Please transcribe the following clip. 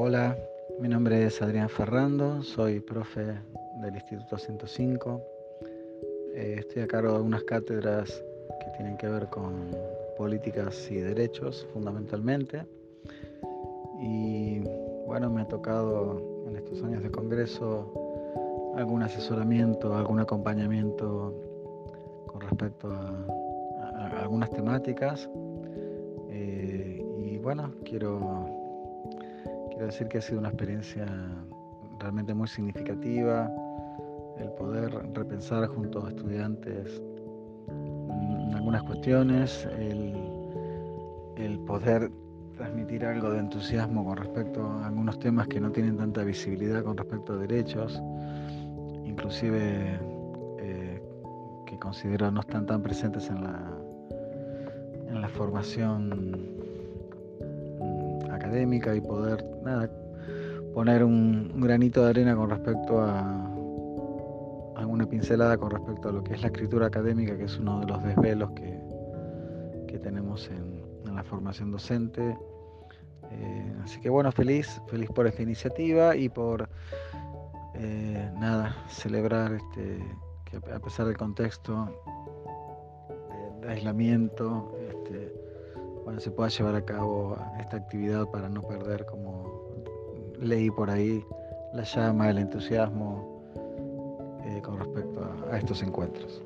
Hola, mi nombre es Adrián Ferrando, soy profe del Instituto 105. Eh, estoy a cargo de unas cátedras que tienen que ver con políticas y derechos fundamentalmente. Y bueno, me ha tocado en estos años de Congreso algún asesoramiento, algún acompañamiento con respecto a, algunas temáticas. Eh, y bueno, quiero, quiero decir que ha sido una experiencia realmente muy significativa el poder repensar junto a estudiantes algunas cuestiones, el, el poder transmitir algo de entusiasmo con respecto a algunos temas que no tienen tanta visibilidad con respecto a derechos, inclusive eh, que considero no están tan presentes en la, en la formación mm, académica y poder nada, poner un, granito de arena con respecto a alguna pincelada con respecto a lo que es la escritura académica, que es uno de los desvelos que, que tenemos en, la formación docente. Eh, así que bueno, feliz, feliz por esta iniciativa y por eh, nada, celebrar este, que a pesar del contexto de, aislamiento, este, bueno, se pueda llevar a cabo esta actividad para no perder, como leí por ahí, la llama, el entusiasmo eh, con respecto a estos encuentros.